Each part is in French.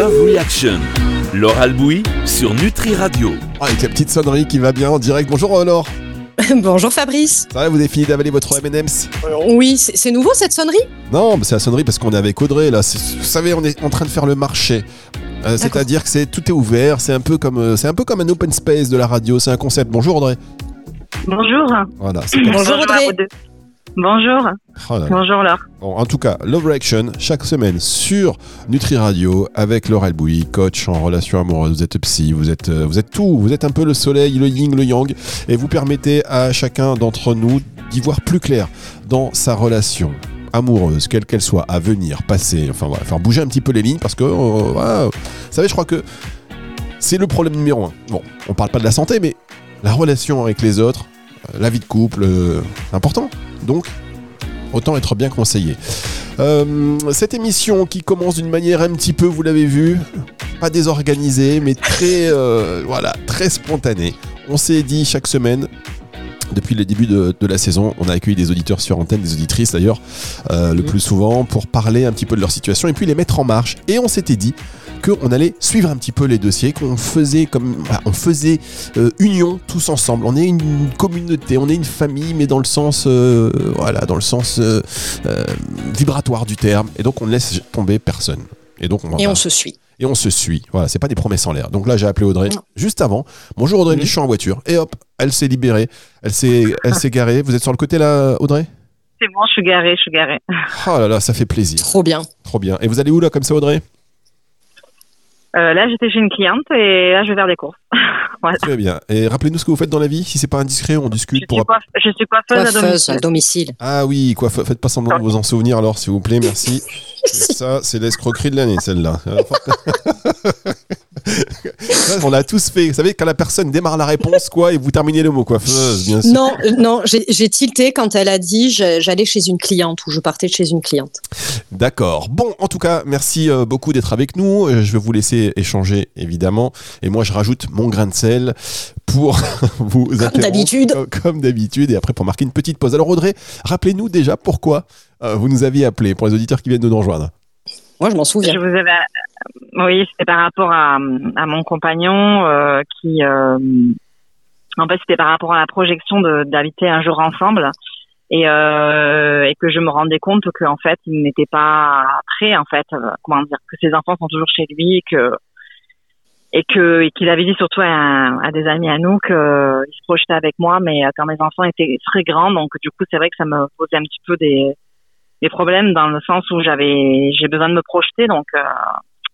Love Reaction. Laure Albouy sur Nutri Radio. Ah, avec la petite sonnerie qui va bien en direct. Bonjour euh, Laure. Bonjour Fabrice. Ça va, vous avez fini d'avaler votre M&M's Oui, c'est nouveau cette sonnerie? Non, mais c'est la sonnerie parce qu'on est avec Audrey là. C'est- Vous savez, on est en train de faire le marché. Euh, C'est-à-dire que c'est tout est ouvert. C'est un peu comme euh, c'est un peu comme un open space de la radio. C'est un concept. Bonjour Audrey. Bonjour. Voilà. Bonjour, Audrey. Bonjour. Oh. Bonjour Laure. Bon, en tout cas, Love Reaction chaque semaine sur Nutri Radio avec Laure Albouy, coach en relation amoureuse. Vous êtes psy, vous êtes euh, vous êtes tout. Vous êtes un peu le soleil, le yin, le yang, et vous permettez à chacun d'entre nous d'y voir plus clair dans sa relation amoureuse, quelle qu'elle soit, à venir, passer, enfin voilà, faire bouger un petit peu les lignes parce que, euh, voilà, vous savez, je crois que c'est le problème numéro un. Bon, on parle pas de la santé, mais la relation avec les autres, la vie de couple, euh, important. Donc, autant être bien conseillé. Euh, cette émission qui commence d'une manière un petit peu, vous l'avez vu, pas désorganisée, mais très, euh, voilà, très spontanée. On s'est dit chaque semaine. Depuis le début de, de la saison, on a accueilli des auditeurs sur antenne, des auditrices d'ailleurs, euh, le plus souvent, pour parler un petit peu de leur situation et puis les mettre en marche. Et on s'était dit qu'on allait suivre un petit peu les dossiers, qu'on faisait comme, voilà, on faisait euh, union tous ensemble. On est une communauté, on est une famille, mais dans le sens, euh, voilà, dans le sens euh, vibratoire du terme. Et donc on ne laisse tomber personne. Et donc on Et on se suit. Et on se suit. Voilà, c'est pas des promesses en l'air. Donc là, j'ai appelé Audrey Non. juste avant. Bonjour Audrey, je suis en voiture. Et hop, elle s'est libérée. Elle s'est, elle s'est garée. Vous êtes sur le côté là, Audrey? C'est bon, je suis garée, je suis garée. Oh là là, ça fait plaisir. Trop bien. Trop bien. Et vous allez où là comme ça, Audrey? Euh, là, j'étais chez une cliente et là, je vais faire des courses. voilà. Très bien. Et rappelez-nous ce que vous faites dans la vie. Si c'est pas indiscret, on Je discute suis, pour. coiffe- je suis coiffeuse, à Coiffeuse domicile. à domicile. Ah oui, quoi, fa- faites pas semblant de vous en souvenir alors, s'il vous plaît, merci. ça, c'est l'escroquerie de l'année, celle-là. On l'a tous fait. Vous savez, quand la personne démarre la réponse, quoi, et vous terminez le mot coiffeuse, bien sûr. Non, euh, non, j'ai tilté quand elle a dit je- j'allais chez une cliente ou je partais de chez une cliente. D'accord. Bon, en tout cas, merci euh, beaucoup d'être avec nous. Euh, Je vais vous laisser échanger, évidemment. Et moi, je rajoute mon grain de sel pour vous interrompre, d'habitude. Comme, comme d'habitude. Et après, pour marquer une petite pause. Alors, Audrey, rappelez-nous déjà pourquoi euh, vous nous aviez appelé, pour les auditeurs qui viennent de nous rejoindre. Moi, je m'en souviens. Je vous avais... Oui, c'était par rapport à, à mon compagnon euh, qui... euh, En fait, c'était par rapport à la projection d'habiter un jour ensemble et, euh, et que je me rendais compte que en fait, il n'était pas prêt, en fait, euh, comment dire, que ses enfants sont toujours chez lui et que et que et qu'il avait dit surtout à, à des amis à nous qu'il se projetait avec moi, mais euh, quand mes enfants étaient très grands, donc du coup, c'est vrai que ça me posait un petit peu des des problèmes dans le sens où j'avais j'ai besoin de me projeter, donc euh,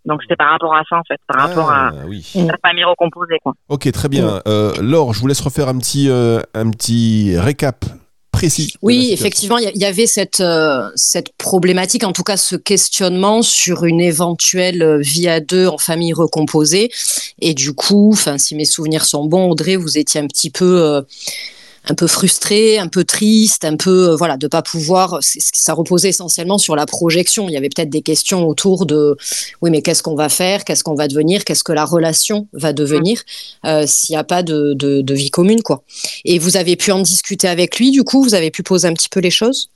donc c'était par rapport à ça en fait, par rapport à Ah, oui. La famille recomposée quoi. Ok, très bien. Euh, Laure, je vous laisse refaire un petit, euh, un petit récap précis. Oui, effectivement, il y avait cette, euh, cette problématique, en tout cas ce questionnement sur une éventuelle euh, vie à deux en famille recomposée. Et du coup, si mes souvenirs sont bons, Audrey, vous étiez un petit peu, euh, un peu frustrée, un peu triste, un peu, euh, voilà, de pas pouvoir. Ça reposait essentiellement sur la projection. Il y avait peut-être des questions autour de, oui, mais qu'est-ce qu'on va faire, qu'est-ce qu'on va devenir, qu'est-ce que la relation va devenir? Euh, s'il n'y a pas de, de, de vie commune, quoi. Et vous avez pu en discuter avec lui, du coup, vous avez pu poser un petit peu les choses?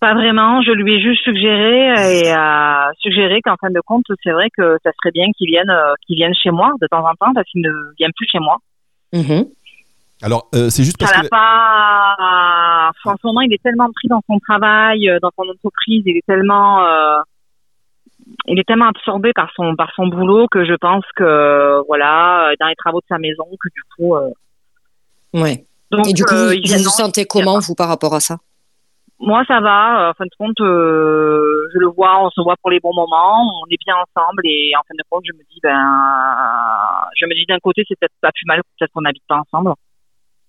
Pas vraiment, je lui ai juste suggéré et euh, suggéré qu'en fin de compte, c'est vrai que ça serait bien qu'il vienne qu'il vienne chez moi de temps en temps parce qu'il ne vient plus chez moi. Mhm. Alors, euh, c'est juste parce Ça que. pas. En ce moment, il est tellement pris dans son travail, euh, dans son entreprise, il est tellement, euh, il est tellement absorbé par son par son boulot que je pense que voilà, dans les travaux de sa maison, que du coup. euh, Ouais. donc, Et du coup, euh, vous il vous vous sentez comment, vous, par rapport à ça? Moi, ça va. En fin de compte, euh, je le vois, on se voit pour les bons moments, on est bien ensemble et en fin de compte, je me dis, ben, je me dis d'un côté, c'est peut-être pas plus mal, peut-être qu'on n'habite pas ensemble,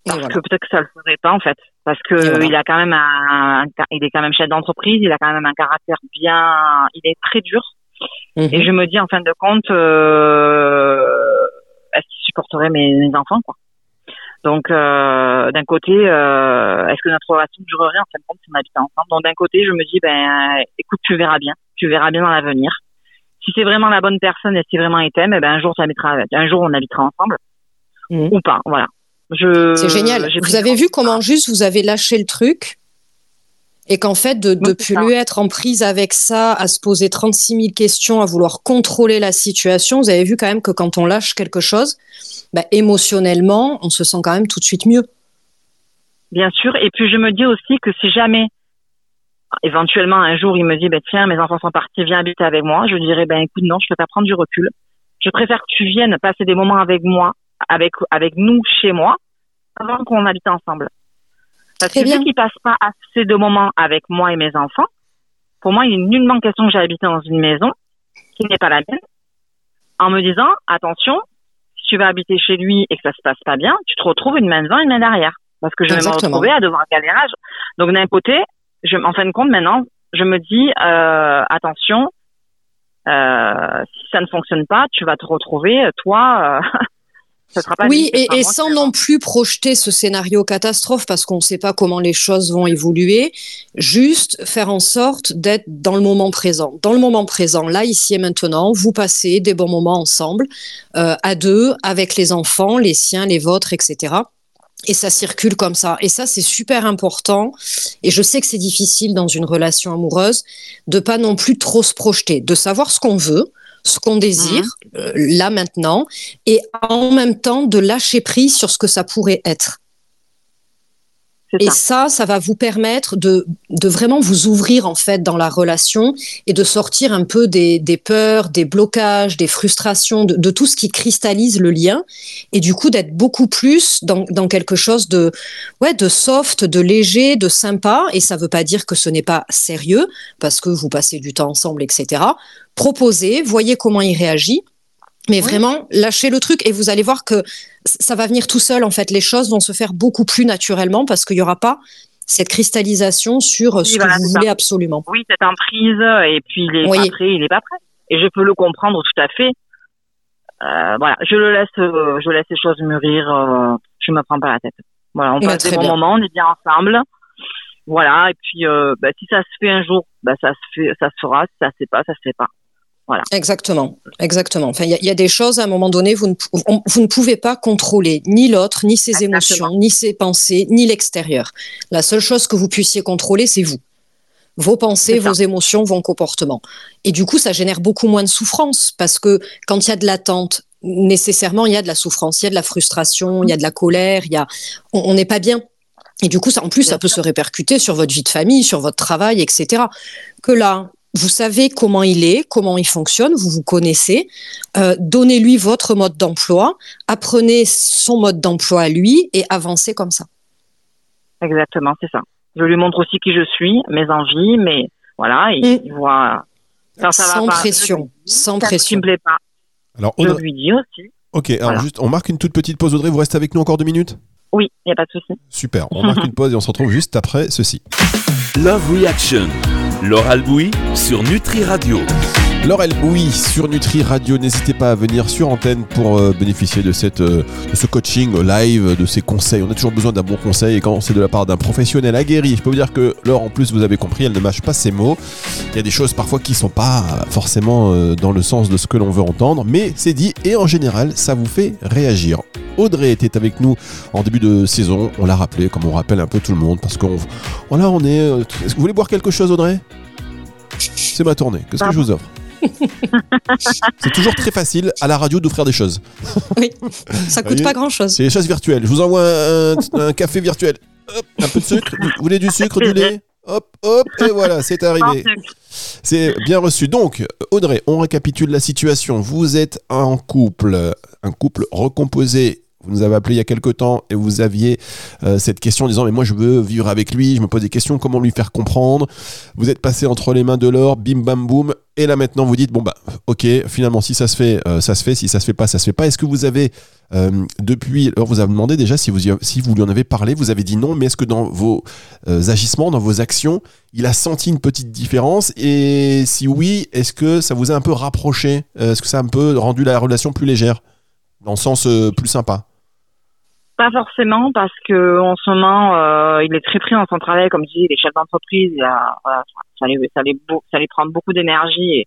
parce voilà. que peut-être que ça le ferait pas en fait, parce que voilà. il a quand même un, il est quand même chef d'entreprise, il a quand même un caractère bien, il est très dur Mhm. et je me dis en fin de compte, euh, est-ce qu'il supporterait mes, mes enfants quoi? Donc euh, d'un côté, euh, est-ce que notre relation durerait en fin de compte si on habitait ensemble? Donc d'un côté, je me dis ben écoute, tu verras bien, tu verras bien dans l'avenir. Si c'est vraiment la bonne personne et si vraiment il t'aime, eh ben un jour tu habiteras, un jour on habitera ensemble Mhm. ou pas, voilà. C'est génial. Vous avez vu ça. comment juste vous avez lâché le truc Et qu'en fait, de ne plus être en prise avec ça, à se poser 36 000 questions, à vouloir contrôler la situation, vous avez vu quand même que quand on lâche quelque chose, bah, émotionnellement, on se sent quand même tout de suite mieux. Bien sûr. Et puis je me dis aussi que si jamais, éventuellement un jour, il me dit, bah, tiens, mes enfants sont partis, viens habiter avec moi, je dirais, ben écoute, non, je peux pas prendre du recul. Je préfère que tu viennes passer des moments avec moi, avec, avec nous, chez moi, avant qu'on habite ensemble. Parce que vu qu'il passe pas assez de moments avec moi et mes enfants, pour moi, il n'est nullement question que j'ai habité dans une maison qui n'est pas la mienne, en me disant, attention, si tu vas habiter chez lui et que ça se passe pas bien, tu te retrouves une main devant, une main derrière. Parce que je vais me retrouver à devoir galérage. Donc d'un côté, je, en fin de compte, maintenant, je me dis, euh, attention, euh, si ça ne fonctionne pas, tu vas te retrouver, toi, euh, oui, et, sans non plus projeter ce scénario catastrophe parce qu'on ne sait pas comment les choses vont évoluer, juste faire en sorte d'être dans le moment présent. Dans le moment présent, là, ici et maintenant, vous passez des bons moments ensemble, euh, à deux, avec les enfants, les siens, les vôtres, etc. Et ça circule comme ça. Et ça, c'est super important. Et je sais que c'est difficile dans une relation amoureuse de pas non plus trop se projeter, de savoir ce qu'on veut, ce qu'on désire, mhm. euh, là maintenant, et en même temps de lâcher prise sur ce que ça pourrait être. Et ça, ça va vous permettre de, de, vraiment vous ouvrir en fait dans la relation et de sortir un peu des, des peurs, des blocages, des frustrations, de, de, tout ce qui cristallise le lien et du coup d'être beaucoup plus dans, dans, quelque chose de ouais de soft, de léger, de sympa. Et ça veut pas dire que ce n'est pas sérieux parce que vous passez du temps ensemble, etc. Proposez, voyez comment il réagit. Mais vraiment, lâchez le truc et vous allez voir que ça va venir tout seul. En fait, les choses vont se faire beaucoup plus naturellement parce qu'il n'y aura pas cette cristallisation sur ce que vous voulez absolument. Oui, cette emprise et puis il est pas prêt, il n'est pas prêt. Et je peux le comprendre tout à fait. Euh, voilà, je le laisse, euh, je laisse les choses mûrir. Euh, je me prends pas la tête. Voilà, on passe des bons moments, on est bien ensemble. Voilà, et puis bah, si ça se fait un jour, bah, ça se fait, ça se fera. Si ça se fait pas, ça se fait pas. Exactement, exactement. Enfin, il y, a des choses à un moment donné, vous ne, vous ne pouvez pas contrôler ni l'autre, ni ses émotions, ni ses pensées, ni l'extérieur. La seule chose que vous puissiez contrôler, c'est vous. Vos pensées, vos émotions, vos comportements. Et du coup, ça génère beaucoup moins de souffrance parce que quand il y a de l'attente, nécessairement, il y a de la souffrance, il y a de la frustration, il y a de la colère, il y a, on n'est pas bien. Et du coup, ça, en plus, ça peut se répercuter sur votre vie de famille, sur votre travail, etc. Que là, vous savez comment il est, comment il fonctionne, vous vous connaissez. Euh, Donnez-lui votre mode d'emploi, apprenez son mode d'emploi à lui et avancez comme ça. Exactement, c'est ça. Je lui montre aussi qui je suis, mes envies, mais voilà, il, mm. voit. sans pression, sans pression. me plaît pas. Alors, je lui dis aussi. Ok, alors juste, on marque une toute petite pause. Audrey, vous restez avec nous encore deux minutes? Oui, il n'y a pas de souci. Super, on marque une pause et on se retrouve juste après ceci. Love Reaction. Laure Bouy sur Nutri Radio. Laure Bouy sur Nutri Radio, n'hésitez pas à venir sur antenne pour euh, bénéficier de, cette, euh, de ce coaching live, de ces conseils. On a toujours besoin d'un bon conseil et quand c'est de la part d'un professionnel aguerri, je peux vous dire que Laure, en plus, vous avez compris, elle ne mâche pas ses mots. Il y a des choses parfois qui ne sont pas forcément euh, dans le sens de ce que l'on veut entendre, mais c'est dit et en général, ça vous fait réagir. Audrey était avec nous en début de saison, on l'a rappelé, comme on rappelle un peu tout le monde, parce qu'on voilà, on est. Est-ce que vous voulez boire quelque chose, Audrey? C'est ma tournée. Qu'est-ce que je vous offre? C'est toujours très facile à la radio d'offrir des choses. oui, ça coûte pas grand-chose. C'est des choses virtuelles. Je vous envoie un, café virtuel. Hop, un peu de sucre. Vous voulez du sucre, du lait? Hop, hop, et voilà, c'est arrivé. C'est bien reçu. Donc, Audrey, on récapitule la situation. Vous êtes en couple, un couple recomposé vous nous avez appelé il y a quelques temps et vous aviez euh, cette question en disant mais moi je veux vivre avec lui, je me pose des questions, comment lui faire comprendre? Vous êtes passé entre les mains de l'or, bim bam boum, et là maintenant vous dites bon bah ok finalement si ça se fait euh, ça se fait, si ça se fait pas ça se fait pas. Est-ce que vous avez euh, depuis alors vous avez demandé déjà si vous si vous lui en avez parlé, vous avez dit non, mais est-ce que dans vos agissements, dans vos actions, il a senti une petite différence? Et si oui, est-ce que ça vous a un peu rapproché, est-ce que ça a un peu rendu la relation plus légère, dans le sens plus sympa? Pas forcément parce que en ce moment euh, il est très pris dans son travail, comme je dis, les chefs d'entreprise, voilà, ça les ça ça prend beaucoup d'énergie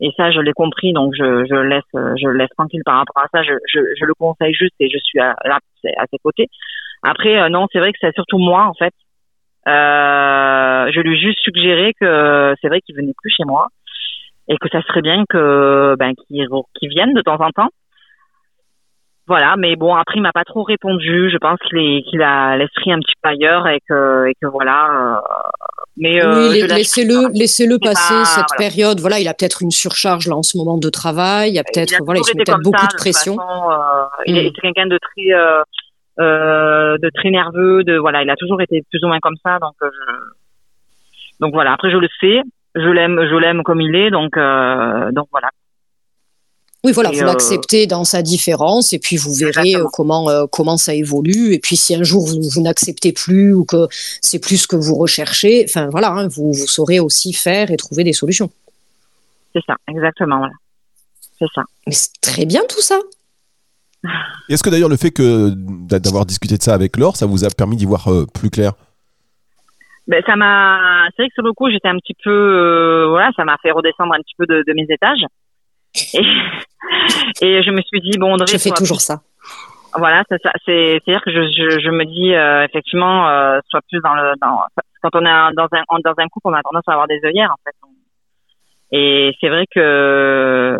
et, ça je l'ai compris donc je je laisse je laisse tranquille par rapport à ça. Je je, je le conseille juste et je suis à, à ses côtés. Après euh, non c'est vrai que c'est surtout moi en fait Euh, je lui ai juste suggéré que c'est vrai qu'il venait plus chez moi et que ça serait bien que ben qu'il vienne de temps en temps. Voilà, mais bon après il m'a pas trop répondu. Je pense qu'il est qu'il a l'esprit un petit peu ailleurs et que et que voilà. euh, mais euh, oui, laissez-le, laissez-le passer pas- cette voilà. période. Voilà, il a peut-être une surcharge là en ce moment de travail. Il y a peut-être, voilà, il se met peut-être beaucoup ça, de pression. façon, euh, il est- Mm. quelqu'un de très euh, euh, de très nerveux, de voilà, il a toujours été plus ou moins comme ça, donc je- donc voilà. Après je le sais, je l'aime, je l'aime comme il est, donc donc voilà. Oui, voilà, Et, vous euh, l'acceptez dans sa différence et puis vous verrez euh, comment euh, comment ça évolue. Et puis si un jour vous, vous n'acceptez plus ou que c'est plus ce que vous recherchez, enfin voilà, hein, vous, vous saurez aussi faire et trouver des solutions. C'est ça, exactement, voilà. C'est ça. Mais c'est très bien tout ça. Est-ce que d'ailleurs le fait que d'a- d'avoir discuté de ça avec Laure, ça vous a permis d'y voir euh, plus clair? Ben, ça m'a, c'est vrai que sur le coup, j'étais un petit peu, euh, voilà, ça m'a fait redescendre un petit peu de, de mes étages. Et, et je me suis dit, bon, Audrey, Je fais toujours ça. Voilà, c'est ça. C'est, c'est-à-dire que je, je, je me dis euh, effectivement, euh, soit plus dans le, dans, quand on est un- dans un, dans un couple, on a tendance à avoir des œillères en fait. Et c'est vrai que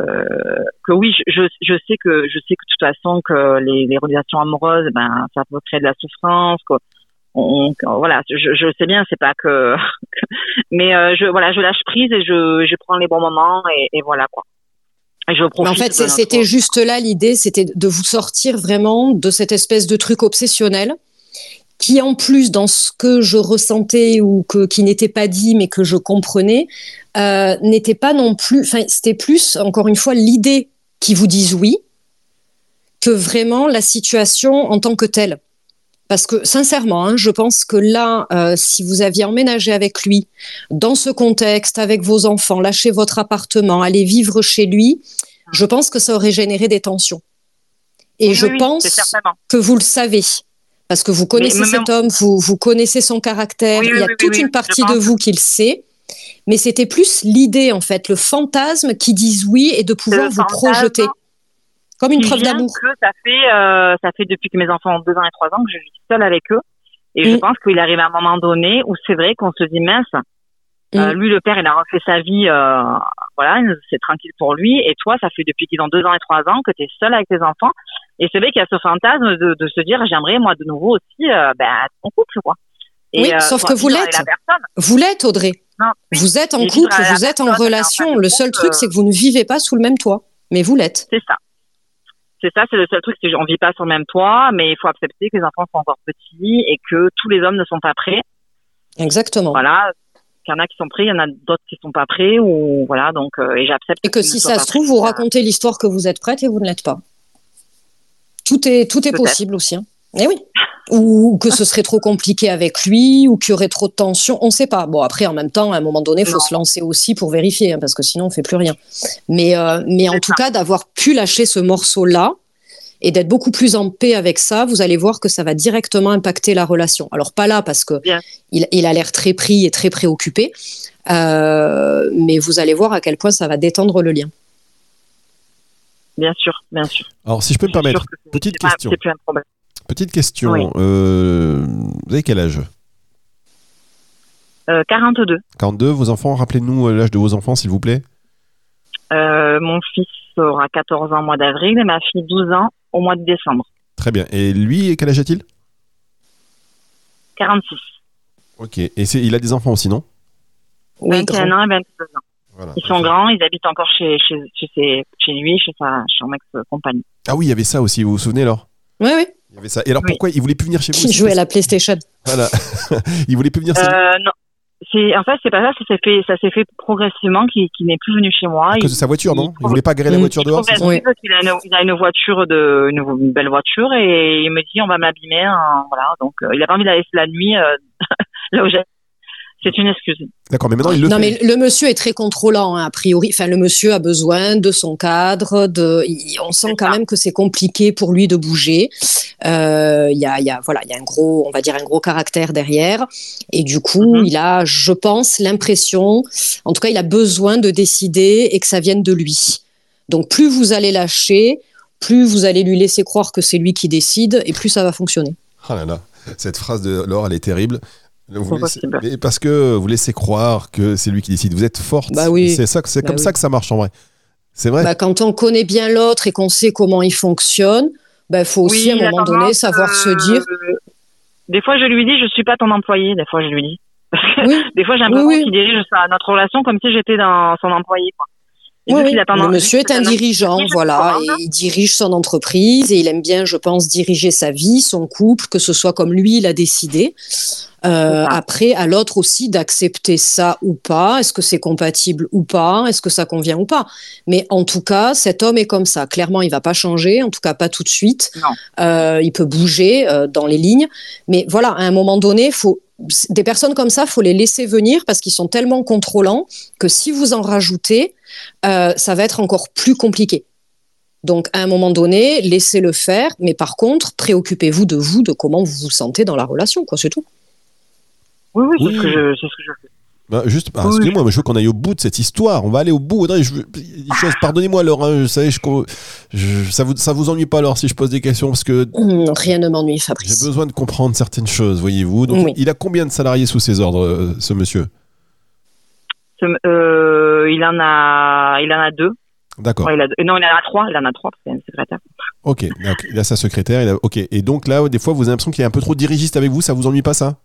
que oui, je, je, sais que je sais que de toute façon que les, les relations amoureuses, ben ça peut créer de la souffrance. Que on, on- voilà, je, je sais bien, c'est pas que, mais euh, je voilà, je lâche prise et je, je prends les bons moments et, et voilà quoi. Je profite. en fait, c'était juste là l'idée, c'était de vous sortir vraiment de cette espèce de truc obsessionnel qui, en plus, dans ce que je ressentais ou que, qui n'était pas dit mais que je comprenais, euh, n'était pas non plus. Enfin, c'était plus, encore une fois, l'idée qui vous dise oui que vraiment la situation en tant que telle. Parce que sincèrement, hein, je pense que là, euh, si vous aviez emménagé avec lui, dans ce contexte, avec vos enfants, lâcher votre appartement, aller vivre chez lui, je pense que ça aurait généré des tensions. Et Oui, je oui, pense que vous le savez. Parce que vous connaissez mais cet homme, vous, vous connaissez son caractère, Oui, il y a toute une partie de vous qui le sait. Mais c'était plus l'idée, en fait, le fantasme qui dise oui et de pouvoir vous projeter. Comme une preuve d'amour. ça fait euh, ça fait depuis que mes enfants ont deux ans et trois ans que je vis seule avec eux et je Mm. pense qu'il arrive à un moment donné où c'est vrai qu'on se dit mince euh, Mm. lui le père il a refait sa vie euh, voilà c'est tranquille pour lui et toi ça fait depuis qu'ils ont deux ans et trois ans que tu es seule avec tes enfants et c'est vrai qu'il y a ce fantasme de, de se dire j'aimerais moi de nouveau aussi euh, ben ton couple quoi et, Oui, euh, sauf que vous l'êtes. Vous l'êtes, Audrey. Non, oui, Vous êtes en couple, vous êtes en relation. en Le seul truc, c'est que vous ne vivez pas sous le même toit. Mais vous l'êtes. c'est ça c'est ça, c'est le seul truc, c'est qu'on vit pas sur le même toit, mais il faut accepter que les enfants sont encore petits et que tous les hommes ne sont pas prêts. Exactement. Voilà, qu'il y en a qui sont prêts, il y en a d'autres qui sont pas prêts, ou voilà, donc euh, et j'accepte. Et que si ça se trouve, vous racontez l'histoire que vous êtes prête et vous ne l'êtes pas. Tout est, tout est possible aussi. hein. Eh oui. Ou que ce serait trop compliqué avec lui, ou qu'il y aurait trop de tension. On ne sait pas. Bon, après, en même temps, à un moment donné, il faut Non. se lancer aussi pour vérifier, hein, parce que sinon, on ne fait plus rien. Mais, euh, mais en tout cas, d'avoir pu lâcher ce morceau-là et d'être beaucoup plus en paix avec ça, vous allez voir que ça va directement impacter la relation. Alors, pas là, parce que Bien. il, il a l'air très pris et très préoccupé, euh, mais vous allez voir à quel point ça va détendre le lien. Bien sûr, bien sûr. Alors, si je peux me permettre, petite c'est pas- Petite question. Oui. euh, vous avez quel âge? Euh, 42. 42. Vos enfants, rappelez-nous euh, l'âge de vos enfants, s'il vous plaît. Euh, mon fils aura 14 ans au mois d'avril et ma fille 12 ans au mois de décembre. Très bien. Et lui, quel âge a-t-il? 46. Ok. Et c'est- il a des enfants aussi, non? Oui, 21 grand. ans et 22 ans. Voilà. Ils sont grands, ils habitent encore chez, chez, chez, ses- chez lui, chez, sa, chez son ex-compagne. Ah oui, il y avait ça aussi, vous vous souvenez, alors? Oui, oui. Il y avait ça. Et alors Oui. pourquoi il voulait plus venir chez vous? Qui jouait à la PlayStation. Voilà. il voulait plus venir chez vous? Euh, non. C'est, en fait, c'est pas ça, ça s'est fait, ça s'est fait progressivement qu'il, qu'il n'est plus venu chez moi. à Il- cause de sa voiture, non? Il Il voulait pas garer la Mm. voiture dehors, c'est qu'il a une, il a une voiture de, une, une belle voiture et il me dit on va m'abîmer, hein, voilà. Donc, euh, il a pas envie de la nuit, euh, là où j'ai. C'est une excuse. D'accord, mais maintenant il le non, fait. mais le monsieur est très contrôlant, hein, a priori. Enfin, le monsieur a besoin de son cadre. De... il- On sent quand ça. même que c'est compliqué pour lui de bouger. Euh, Il y, a, il y a, voilà, il y a un gros, on va dire, un gros caractère derrière. Et du coup, Mhm. il a, je pense, l'impression, en tout cas, il a besoin de décider et que ça vienne de lui. Donc, plus vous allez lâcher, plus vous allez lui laisser croire que c'est lui qui décide, et plus ça va fonctionner. Ah là là, cette phrase de Laure, elle est terrible. Vous Pas laissez- possible. mais parce que vous laissez croire que c'est lui qui décide. Vous êtes forte. Bah oui. C'est ça, que- c'est Bah comme oui. ça que ça marche en vrai. C'est vrai. Bah, quand on connaît bien l'autre et qu'on sait comment il fonctionne, il faut aussi Oui, à un moment donné savoir se euh, dire Des fois, je lui dis, je suis pas ton employé. Des fois, je lui dis. Parce que oui, des fois, j'ai l'impression oui. qu'il dirige sa- notre relation comme si j'étais dans son employé. Quoi. Oui, le monsieur est un dirigeant, dirige, voilà, et il dirige son entreprise et il aime bien, je pense, diriger sa vie, son couple, que ce soit comme lui, il a décidé. Euh, après, à l'autre aussi d'accepter ça ou pas. Est-ce que c'est compatible ou pas Est-ce que ça convient ou pas Mais en tout cas, cet homme est comme ça. Clairement, il va pas changer. En tout cas, pas tout de suite. Euh, il peut bouger euh, dans les lignes, mais voilà, à un moment donné, faut des personnes comme ça, faut les laisser venir parce qu'ils sont tellement contrôlants que si vous en rajoutez, euh, ça va être encore plus compliqué. Donc, à un moment donné, laissez-le faire, mais par contre, préoccupez-vous de vous, de comment vous vous sentez dans la relation, quoi, c'est tout. Oui, oui, Oui. c'est ce que je, c'est ce que je fais. Bah, juste, bah, Oui. excusez-moi, mais je veux qu'on aille au bout de cette histoire. On va aller au bout. Audrey, je pardonnez-moi, Laure. hein, je savais, je, je- ça vous, ça vous ennuie pas, alors si je pose des questions, parce que rien ne m'ennuie, j'ai Fabrice. besoin de comprendre certaines choses, voyez-vous. Donc, Oui. il a combien de salariés sous ses ordres, euh, ce monsieur? Ce- euh, il en a, il en a deux. D'accord. Ouais, Non, il en a trois. Il en a trois parce qu'il a une secrétaire. Ok. donc, il a sa secrétaire. Il a, ok. Et donc là, des fois, vous avez l'impression qu'il est un peu trop dirigiste avec vous. Ça vous ennuie pas ça?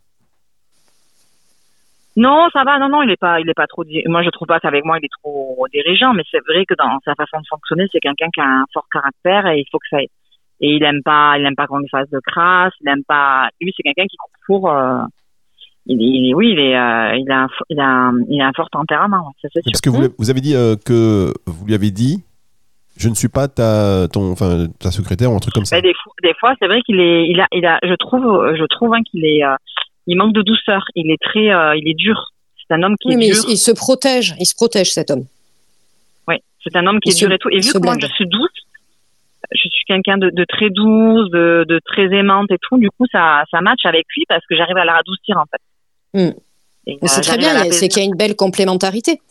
Non, ça va. Non, non, il est pas, il est pas trop. Moi, je trouve pas qu'avec moi, il est trop dirigeant. Mais c'est vrai que dans sa façon de fonctionner, c'est quelqu'un qui a un fort caractère et il faut que ça. aille. Et il aime pas, il aime pas qu'on lui fasse de crasse. Il aime pas. Lui, c'est quelqu'un qui court pour. euh, Il, oui, il est, euh, il a, un, il a, un- il a un fort tempérament. Ça c'est sûr. Parce que vous, Mmh. vous avez dit euh, que vous lui avez dit, je ne suis pas ta, ton, enfin, ta secrétaire ou un truc comme ça? Mais des, fois- des fois, c'est vrai qu'il est, il a, il a, je trouve, je trouve hein, qu'il est, euh, il manque de douceur. Il est très, euh, il est dur. C'est un homme qui Oui, est mais dur. il, il se protège, il se protège, cet homme. Oui, c'est un homme qui Il est se- dur et tout. Et vu que moi, je suis douce, je suis quelqu'un de, de très douce, de, de très aimante et tout. Du coup, ça, ça match avec lui parce que j'arrive à la radoucir en fait. Hmm. C'est très bien, c'est qu'il y a une belle complémentarité.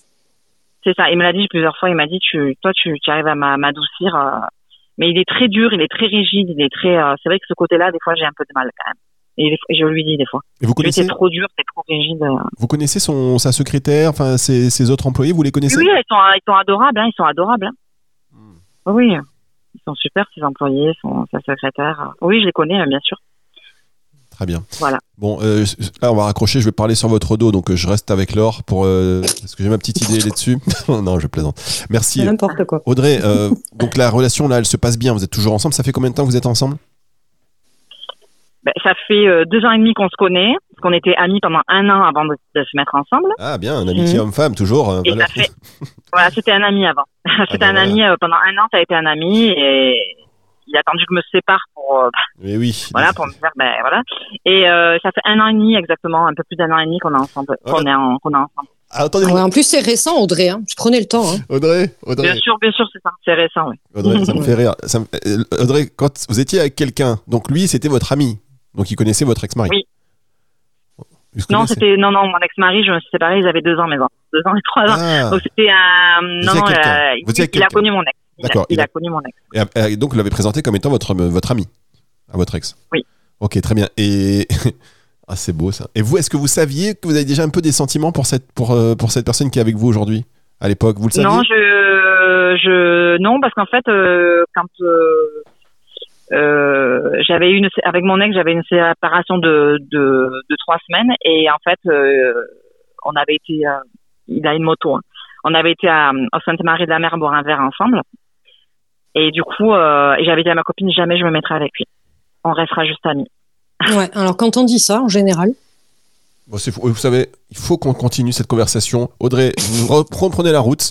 C'est ça. Il me l'a dit plusieurs fois. Il m'a dit, tu, toi, tu, tu arrives à m'a- m'adoucir. euh, mais il est très dur, il est très rigide, il est très. euh, c'est vrai que ce côté-là, des fois, j'ai un peu de mal quand même. Et, je lui dis des fois. Et vous connaissez, trop dur, t'es trop rigide. euh. vous connaissez son, sa secrétaire, enfin, ses, ses autres employés, vous les connaissez Oui, ils sont, ils sont adorables, hein, ils sont adorables. hein. Hmm. Oui, ils sont super, ses employés, son, sa secrétaire. Oui, je les connais, bien sûr. Très bien. Voilà. Bon, euh, là, on va raccrocher. Je vais parler sur votre dos, donc euh, je reste avec Laure pour euh, parce que j'ai ma petite idée là-dessus. non, je plaisante. Merci. N'importe quoi. Audrey, euh, donc la relation là, elle se passe bien. Vous êtes toujours ensemble. Ça fait combien de temps que vous êtes ensemble? Ben, ça fait euh, deux ans et demi qu'on se connaît, parce qu'on était amis pendant un an avant de, de se mettre ensemble. Ah bien, un amitié Mhm. homme-femme toujours. euh, Et ça fait, voilà, c'était un ami avant. c'était ben un voilà. ami euh, pendant un an, ça a été un ami et il a attendu que je me sépare pour, euh, Mais oui. voilà, pour me faire, ben voilà. Et euh, ça fait un an et demi exactement, un peu plus d'un an et demi qu'on est ensemble, qu'on est, en- qu'on est ensemble. Ah, attendez, Ouais, en plus, c'est récent, Audrey. Hein. Prenez le temps. Hein. Audrey, Audrey, Bien sûr, bien sûr, c'est ça, c'est récent, oui. Audrey, ça me fait rire. Ça me- euh, Audrey, quand vous étiez avec quelqu'un, donc lui, c'était votre ami, donc il connaissait votre ex-mari. Oui. Non, c'était non, non, mon ex-mari, je me suis séparée, ils avaient deux ans, mes ans, deux ans et trois ans. Ah, Donc c'était un, non, non, euh, il, a connu mon ex. Il a- D'accord, Il, il a, connu mon ex. et, et donc vous l'avez présenté comme étant votre, votre ami, à votre ex? Oui. Ok, très bien. Et ah, c'est beau ça. Et vous, est-ce que vous saviez que vous avez déjà un peu des sentiments pour cette, pour, euh, pour cette personne qui est avec vous aujourd'hui À l'époque, vous le saviez? Non, je, je, non, parce qu'en fait, euh, quand euh, euh, j'avais une, avec mon ex, j'avais une séparation de, de, de trois semaines et en fait, euh, on avait été, euh, il a une moto, hein. on avait été à, à Sainte-Marie de la Mer boire un verre ensemble et du coup, euh, et j'avais dit à ma copine jamais je me mettrai avec lui, on restera juste amis. Ouais, alors quand on dit ça, en général, Bon, c'est fou. Vous savez, il faut qu'on continue cette conversation. Audrey, vous reprenez la route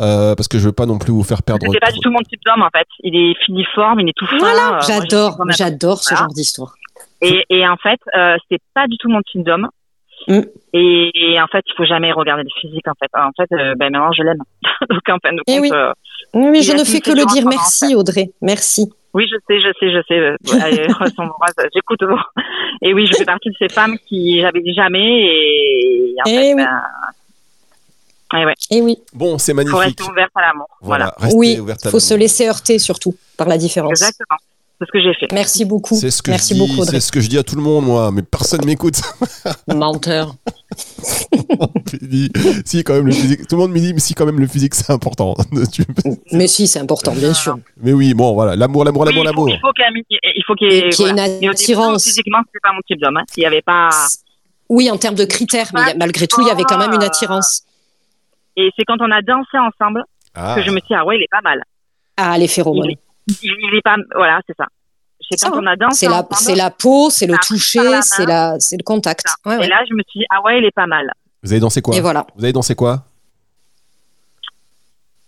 euh, parce que je veux pas non plus vous faire perdre. C'est pas du tout mon type d'homme en fait. Il est filiforme, il est tout fin. voilà, euh, j'adore, j'adore ce Voilà. genre d'histoire. Et, et en fait, euh, c'est pas du tout mon type d'homme. Mm. Et, et en fait, il faut jamais regarder le physique. En fait, en fait, euh, ben maintenant je l'aime. Donc en fin de Eh compte, oui. Oui, mais Il je ne fais que le dire merci, Audrey. Merci. oui, je sais, je sais, je sais. euh, j'écoute. Et oui, je fais partie de ces femmes qui j'avais dit jamais. Et en Eh fait, oui. ben, ouais, Et oui, Bon, c'est faut magnifique. rester ouverte à l'amour. Voilà. Oui, à faut se laisser heurter surtout par la différence. Exactement. C'est ce que j'ai fait. Merci beaucoup. C'est ce que Merci je dis, beaucoup, c'est ce que je dis à tout le monde, moi, mais personne m'écoute. Menteur. Dis, si quand même le physique, tout le monde me dit, mais si quand même le physique c'est important. Mais si, c'est important, bien sûr. mais oui, bon, voilà, l'amour, l'amour, Oui, l'amour, l'amour. Il faut qu'il y ait- il faut qu'il y ait, qu'il y ait voilà. une début, attirance. physiquement, c'était pas mon type d'homme. hein. Il y avait pas. Oui, en termes de critères, mais malgré tout, il y avait quand même une attirance. Et c'est quand on a dansé ensemble Ah, que je me suis dit, ah ouais, il est pas mal. Ah, les phéromones. Il, est pas. Voilà, c'est ça. C'est quand on a dansé C'est la, c'est la peau, c'est le toucher, c'est la, c'est le contact. Ouais, Et ouais. là, je me suis dit, ah ouais, il est pas mal. vous avez dansé quoi Et voilà. Vous avez dansé quoi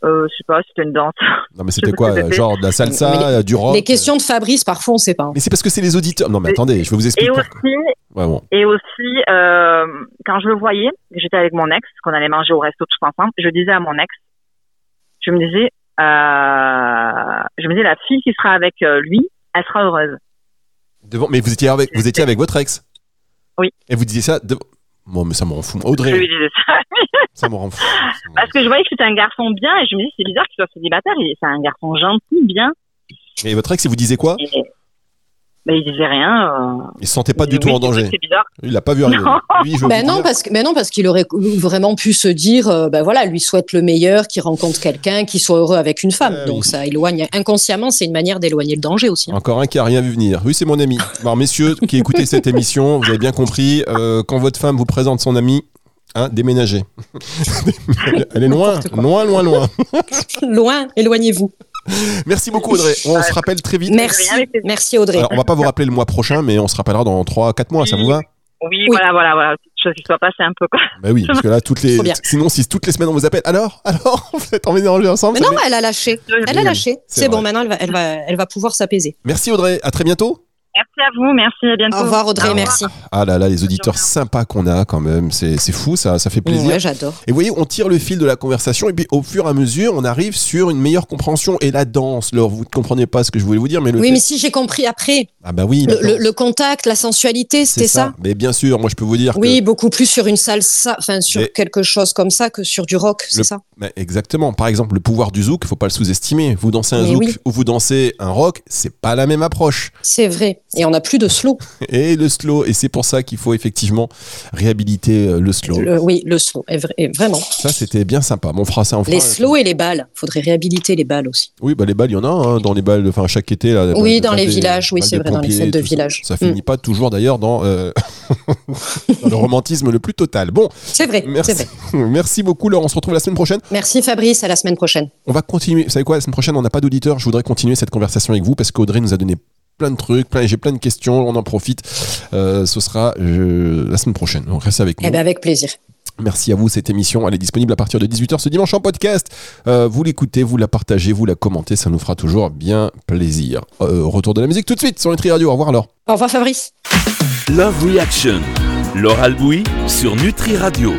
Euh, je sais pas, c'était une danse. Non, mais c'était quoi que. Genre de la salsa, euh, du rock Les questions de Fabrice, parfois, on sait pas. Mais c'est parce que c'est les auditeurs. Non, mais attendez, je vais vous expliquer. Et aussi, Ouais, bon. et aussi euh, quand je le voyais, j'étais avec mon ex, qu'on allait manger au resto tous ensemble, je disais à mon ex, je me disais, euh, je me disais, la fille qui sera avec euh, lui, elle sera heureuse. Devant... Mais vous étiez avec, vous étiez avec votre ex? Oui. Et vous disiez ça devant... Bon, mais ça me rend fou. Je lui Audrey, disais ça. ça me rend fou. Parce que je voyais que c'était un garçon bien et je me dis, c'est bizarre qu'il soit célibataire, c'est un garçon gentil, bien. Et votre ex, il vous disait quoi? Et, mais il disait rien. euh, Il se sentait pas du tout oui, en danger. C'est bizarre. Il l'a pas vu arriver. Non. Lui, je veux Ben vous non, dire- parce que, ben non, parce qu'il aurait vraiment pu se dire, euh, ben voilà, lui souhaite le meilleur, qu'il rencontre quelqu'un, qu'il soit heureux avec une femme. Ah Donc oui. ça éloigne inconsciemment, c'est une manière d'éloigner le danger aussi. hein. Encore un qui a rien vu venir. Oui, c'est mon ami. Alors, messieurs qui écoutez cette émission, vous avez bien compris, euh, quand votre femme vous présente son ami, hein, déménagez. Elle est loin, loin, loin, loin. Loin, éloignez-vous. Merci beaucoup, Audrey. On se rappelle très vite. Merci, merci Audrey. Alors, on va pas vous rappeler le mois prochain, mais on se rappellera dans 3-4 mois, ça vous va? Oui, voilà, voilà, voilà. Quelque chose qui soit passé un peu, quoi. Bah oui, parce que là, toutes les. Sinon, si toutes les semaines on vous appelle, alors, alors, vous êtes emménagés ensemble Mais ça non, elle a lâché. Elle a Oui, lâché. c'est bon, maintenant elle va, elle va, elle va pouvoir s'apaiser. Merci Audrey, à très bientôt. Merci à vous, merci, à bientôt. Au revoir Audrey, Au revoir. merci. Ah là là, les auditeurs sympas qu'on a quand même, c'est c'est fou, ça, ça fait plaisir. Ouais, j'adore. Et vous voyez, on tire le fil de la conversation et puis au fur et à mesure, on arrive sur une meilleure compréhension. Et la danse, Laure, vous ne comprenez pas ce que je voulais vous dire, mais le Oui, fait- mais si j'ai compris après, Ah bah oui, le, contact, la sensualité, c'est c'était ça, Mais bien sûr, moi je peux vous dire Oui, beaucoup plus sur une salsa, enfin sur Mais- quelque chose comme ça que sur du rock, c'est Le- ça. mais exactement. Par exemple, le pouvoir du zouk, faut pas le sous-estimer. Vous dansez un Mais zouk oui. ou vous dansez un rock, c'est pas la même approche. C'est vrai. Et on n'a plus de slow. Et le slow, et c'est pour ça qu'il faut effectivement réhabiliter euh, le slow. Le- oui, le slow, est vraiment. Ça, c'était bien sympa. Mon fera ça en Les slow et les balles. Faudrait réhabiliter les balles aussi. Oui, bah les balles, il y en a hein, dans les balles, enfin chaque été là. Oui, dans les des- villages, oui, c'est vrai, dans les fêtes de tout ça. village. Ça finit pas toujours d'ailleurs dans, euh, dans le romantisme le plus total. Bon, C'est vrai, merci, vrai. merci beaucoup. Laure, on se retrouve la semaine prochaine. Merci Fabrice, à la semaine prochaine. On va continuer. Vous savez quoi, la semaine prochaine, on n'a pas d'auditeurs. Je voudrais continuer cette conversation avec vous parce qu'Audrey nous a donné plein de trucs, plein, j'ai plein de questions. On en profite. Euh, ce sera euh, la semaine prochaine. Donc restez avec nous. Eh bien, avec plaisir. Merci à vous. Cette émission, elle est disponible à partir de 18h ce dimanche en podcast. Euh, vous l'écoutez, vous la partagez, vous la commentez. Ça nous fera toujours bien plaisir. Euh, retour de la musique tout de suite sur Nutri Radio. Au revoir alors. Au revoir Fabrice. Love Reaction. Laure Albouy sur Nutri Radio.